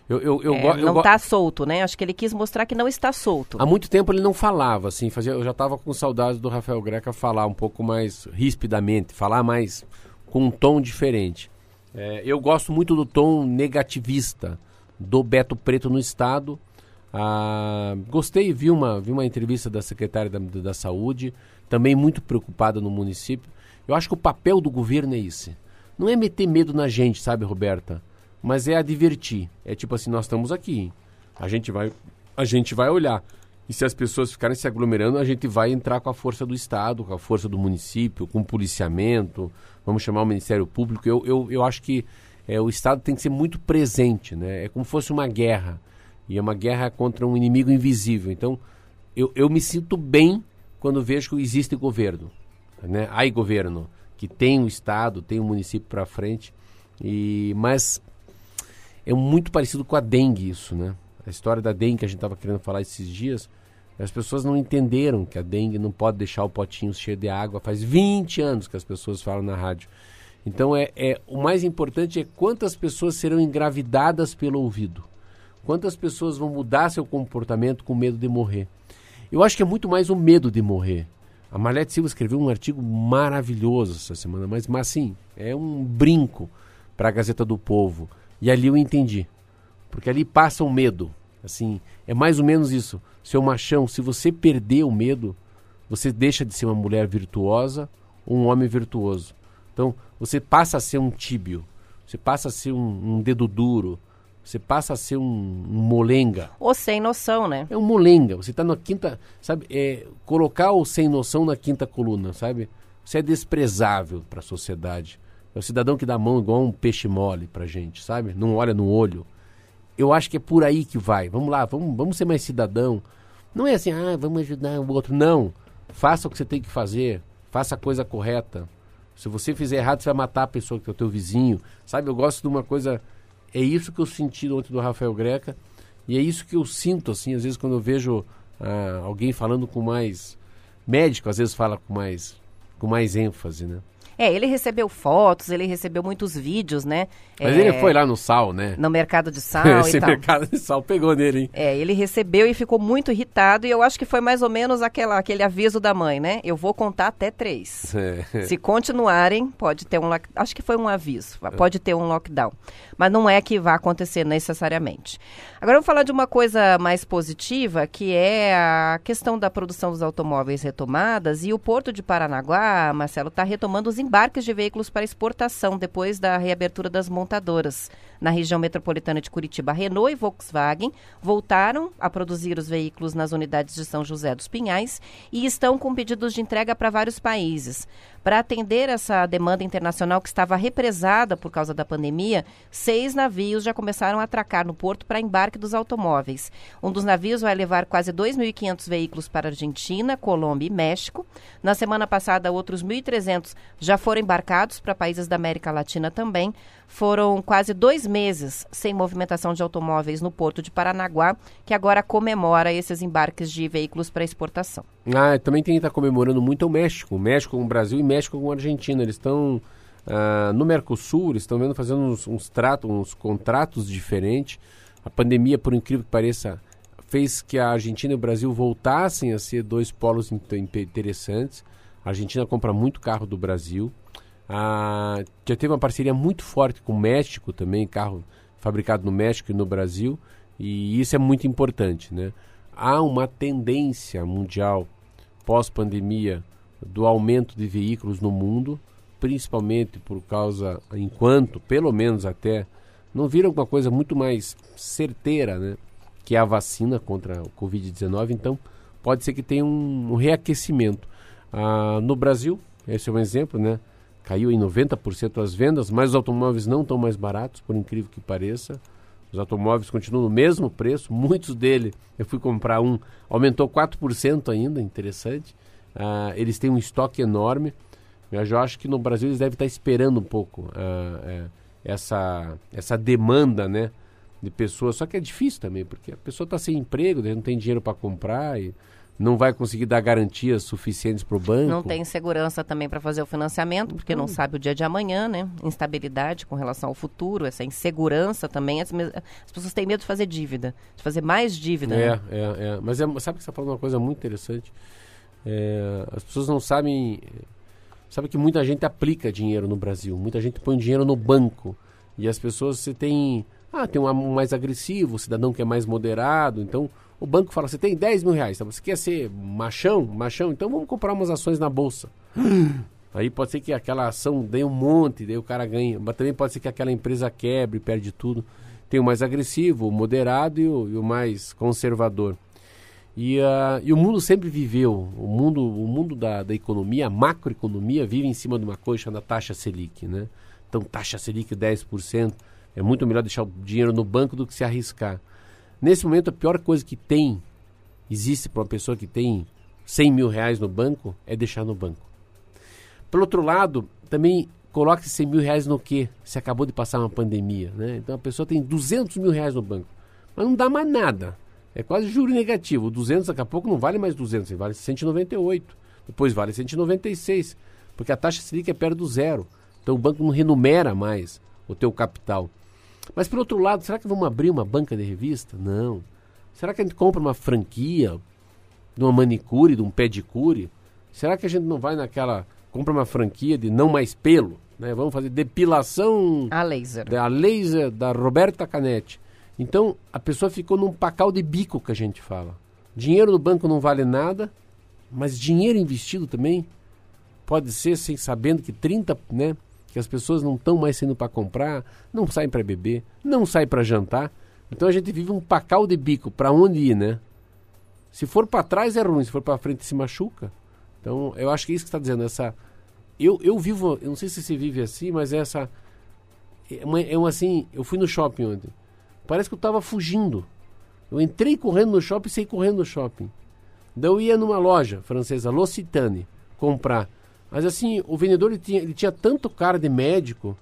Eu, eu, eu, É, eu não está solto, né? Acho que ele quis mostrar que não está solto. Há muito tempo ele não falava, assim, fazia, eu já estava com saudades do Rafael Greca falar um pouco mais rispidamente, falar mais com um tom diferente. É, eu gosto muito do tom negativista do Beto Preto no Estado, Ah, gostei, vi uma, vi uma entrevista da secretária da, da Saúde, também muito preocupada no município. Eu acho que o papel do governo é esse. Não é meter medo na gente, sabe, Roberta? Mas é advertir. É tipo assim, nós estamos aqui. A gente vai, a gente vai olhar. E se as pessoas ficarem se aglomerando, a gente vai entrar com a força do Estado, com a força do município, com policiamento, vamos chamar o Ministério Público. Eu, eu, eu acho que é, o Estado tem que ser muito presente, né? É como se fosse uma guerra. E é uma guerra contra um inimigo invisível. Então, eu, eu me sinto bem quando vejo que existe governo. Né? Há governo, que tem o Estado, tem o município para frente. E, mas é muito parecido com a dengue isso, né? A história da dengue que a gente estava querendo falar esses dias, as pessoas não entenderam que a dengue não pode deixar o potinho cheio de água. Faz 20 anos que as pessoas falam na rádio. Então é, é o mais importante é quantas pessoas serão engravidadas pelo ouvido. Quantas pessoas vão mudar seu comportamento com medo de morrer. Eu acho que é muito mais o medo de morrer. A Marlete Silva escreveu um artigo maravilhoso essa semana, mas, mas sim, é um brinco para a Gazeta do Povo. E ali eu entendi. Porque ali passa o medo. Assim, é mais ou menos isso. Seu machão, se você perder o medo, você deixa de ser uma mulher virtuosa ou um homem virtuoso. Então, você passa a ser um tíbio, você passa a ser um, um dedo duro, você passa a ser um, um molenga. Ou sem noção, né? É um molenga. Você está na quinta, sabe? É, colocar o sem noção na quinta coluna, sabe? Você é desprezável para a sociedade. É o cidadão que dá a mão igual um peixe mole pra gente, sabe? Não olha no olho. Eu acho que é por aí que vai. Vamos lá, vamos, vamos ser mais cidadão. Não é assim, ah, vamos ajudar o outro. Não. Faça o que você tem que fazer. Faça a coisa correta. Se você fizer errado, você vai matar a pessoa que é o teu vizinho. Sabe, eu gosto de uma coisa. É isso que eu senti ontem do Rafael Greca. E é isso que eu sinto, assim, às vezes quando eu vejo ah, alguém falando com mais. Médico, às vezes fala com mais, com mais ênfase, né? É, ele recebeu fotos, ele recebeu muitos vídeos, né? Mas É, ele foi lá no sal, né? No mercado de sal Esse e tal. mercado de sal pegou nele, hein? É, ele recebeu e ficou muito irritado e eu acho que foi mais ou menos aquela, aquele aviso da mãe, né? Eu vou contar até três. É. Se continuarem, pode ter um acho que foi um aviso, pode ter um lockdown, mas não é que vai acontecer necessariamente. Agora vamos falar de uma coisa mais positiva, que é a questão da produção dos automóveis retomadas e o Porto de Paranaguá, Marcelo, está retomando os embarques de veículos para exportação depois da reabertura das montadoras. Na região metropolitana de Curitiba, Renault e Volkswagen voltaram a produzir os veículos nas unidades de São José dos Pinhais e estão com pedidos de entrega para vários países. Para atender essa demanda internacional que estava represada por causa da pandemia, seis navios já começaram a atracar no porto para embarque dos automóveis. Um dos navios vai levar quase 2.500 veículos para Argentina, Colômbia e México. Na semana passada, outros 1.300 já foram embarcados para países da América Latina também. Foram quase dois meses sem movimentação de automóveis no porto de Paranaguá, que agora comemora esses embarques de veículos para exportação. Ah, também tem que estar comemorando muito o México. O México com o Brasil e México com a Argentina. Eles estão ah, no Mercosul, estão vendo fazendo uns, uns, tratos, uns contratos diferentes. A pandemia, por incrível que pareça, fez que a Argentina e o Brasil voltassem a ser dois polos in- interessantes. A Argentina compra muito carro do Brasil. Ah, já teve uma parceria muito forte com o México também, carro fabricado no México e no Brasil, e isso é muito importante, né? Há uma tendência mundial pós-pandemia do aumento de veículos no mundo, principalmente por causa, enquanto, pelo menos até, não viram uma coisa muito mais certeira, né? Que é a vacina contra o Covid-19, então pode ser que tenha um, um reaquecimento. Ah, no Brasil, esse é um exemplo, né? Caiu em 90% as vendas, mas os automóveis não estão mais baratos, por incrível que pareça. Os automóveis continuam no mesmo preço, muitos deles, eu fui comprar um, aumentou 4% ainda, interessante. Ah, eles têm um estoque enorme, eu acho que no Brasil eles devem estar esperando um pouco ah, é, essa, essa demanda, né? De pessoas, só que é difícil também, porque a pessoa está sem emprego, não tem dinheiro para comprar e não vai conseguir dar garantias suficientes para o banco. Não tem segurança também para fazer o financiamento, porque não sabe o dia de amanhã, né? Instabilidade com relação ao futuro, essa insegurança também. As, as pessoas têm medo de fazer dívida, de fazer mais dívida. É, né? é, é. Mas é, sabe que você está falando uma coisa muito interessante? É, as pessoas não sabem. Sabe que muita gente aplica dinheiro no Brasil, muita gente põe dinheiro no banco. E as pessoas, você tem Ah, tem um um mais agressivo, o cidadão que é mais moderado. Então, o banco fala: você tem 10 mil reais, tá? você quer ser machão? Machão? Então vamos comprar umas ações na bolsa. Aí pode ser que aquela ação dê um monte, daí o cara ganha. Mas também pode ser que aquela empresa quebre, perde tudo. Tem o mais agressivo, o moderado e o, e o mais conservador. E, ah, e o mundo sempre viveu, o mundo, o mundo da, da economia, a macroeconomia, vive em cima de uma coisa chamada taxa Selic, né? Então, taxa Selic 10%, é muito melhor deixar o dinheiro no banco do que se arriscar. Nesse momento, a pior coisa que tem, existe para uma pessoa que tem 100 mil reais no banco, é deixar no banco. Pelo outro lado, também coloque 100 mil reais no quê? Se acabou de passar uma pandemia, né? Então a pessoa tem 200 mil reais no banco, mas não dá mais nada. É quase juro negativo. O 200 daqui a pouco não vale mais 200, ele vale 198. Depois vale 196, porque a taxa Selic é perto do zero. Então o banco não renumera mais o teu capital. Mas por outro lado, será que vamos abrir uma banca de revista? Não. Será que a gente compra uma franquia de uma manicure, de um pedicure? Será que a gente não vai naquela compra uma franquia de não mais pelo, né? Vamos fazer depilação A laser. da laser da Roberta Canetti. Então, a pessoa ficou num pacal de bico que a gente fala. Dinheiro no banco não vale nada, mas dinheiro investido também pode ser sem sabendo que 30, né, que as pessoas não estão mais saindo para comprar, não saem para beber, não saem para jantar. Então a gente vive um pacal de bico, para onde ir, né? Se for para trás é ruim, se for para frente se machuca. Então, eu acho que é isso que está dizendo essa eu, eu vivo, eu não sei se você vive assim, mas essa é uma, é assim, eu fui no shopping ontem. Parece que eu estava fugindo. Eu entrei correndo no shopping e saí correndo no shopping. Daí eu ia numa loja francesa, L'Occitane, comprar. Mas assim, o vendedor ele tinha, ele tinha tanto cara de médico,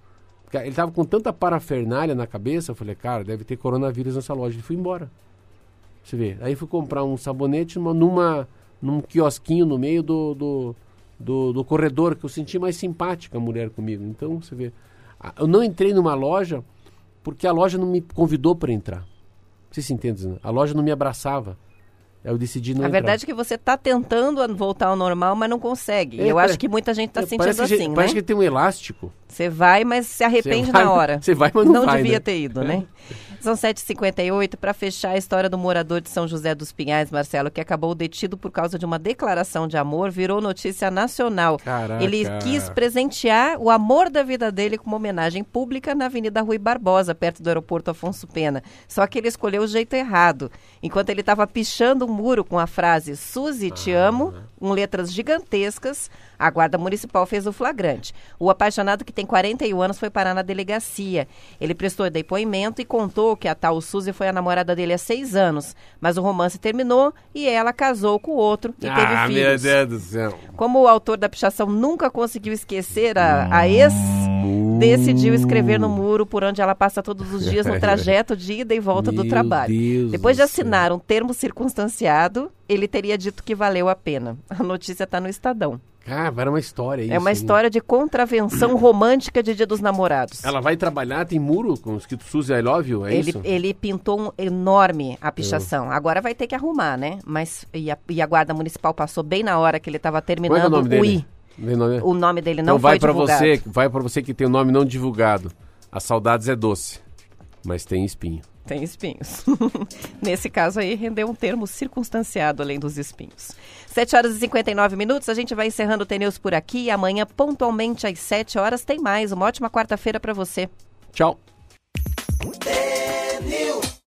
ele estava com tanta parafernália na cabeça, eu falei, cara, deve ter coronavírus nessa loja. Ele foi embora. Você vê. Aí fui comprar um sabonete numa, numa num quiosquinho no meio do, do, do, do corredor, que eu senti mais simpática a mulher comigo. Então, você vê. Eu não entrei numa loja porque a loja não me convidou para entrar. Você se entende? né? A loja não me abraçava. Eu decidi não A entrar. verdade é que você está tentando voltar ao normal, mas não consegue. É, E eu acho que muita gente está É, sentindo que, assim, gente- né? Parece que tem um elástico. Você vai, mas se arrepende vai, na hora. você vai, mas não vai, devia né? ter ido, né? São 7h58 para fechar a história do morador de São José dos Pinhais, Marcelo, que acabou detido por causa de uma declaração de amor, virou notícia nacional. Caraca. Ele quis presentear o amor da vida dele com uma homenagem pública na Avenida Rui Barbosa, perto do aeroporto Afonso Pena. Só que ele escolheu o jeito errado. Enquanto ele estava pichando um muro com a frase Suzy, te amo, com letras gigantescas, a Guarda Municipal fez o flagrante. O apaixonado, que tem 41 anos, foi parar na delegacia. Ele prestou depoimento e contou que a tal Suzy foi a namorada dele há seis anos. Mas o romance terminou e ela casou com o outro e teve ah, meu filhos. Deus do céu. Como o autor da pichação nunca conseguiu esquecer a, a ex, decidiu escrever no muro por onde ela passa todos os dias no trajeto de ida e volta do trabalho. Deus Depois de do céu. assinar um termo circunstanciado, ele teria dito que valeu a pena. A notícia está no Estadão. Ah, era uma história isso. é uma hein? história de contravenção romântica de Dia dos Namorados. Ela vai trabalhar, tem muro com escrito Suzy I love you, é Ele, isso? ele pintou um enorme a pichação. Agora vai ter que arrumar, né? Mas e a, e a guarda municipal passou bem na hora que ele estava Qual é, é terminando o nome dele? I. Nome- O nome dele então não vai foi pra divulgado. você, vai para você que tem o nome não divulgado. As saudades é doce, mas tem espinho. Tem espinhos. Nesse caso aí, rendeu um termo circunstanciado além dos espinhos. 7 horas e 59 minutos, a gente vai encerrando o TNews por aqui. Amanhã, pontualmente às 7 horas, tem mais. Uma ótima quarta-feira para você. Tchau.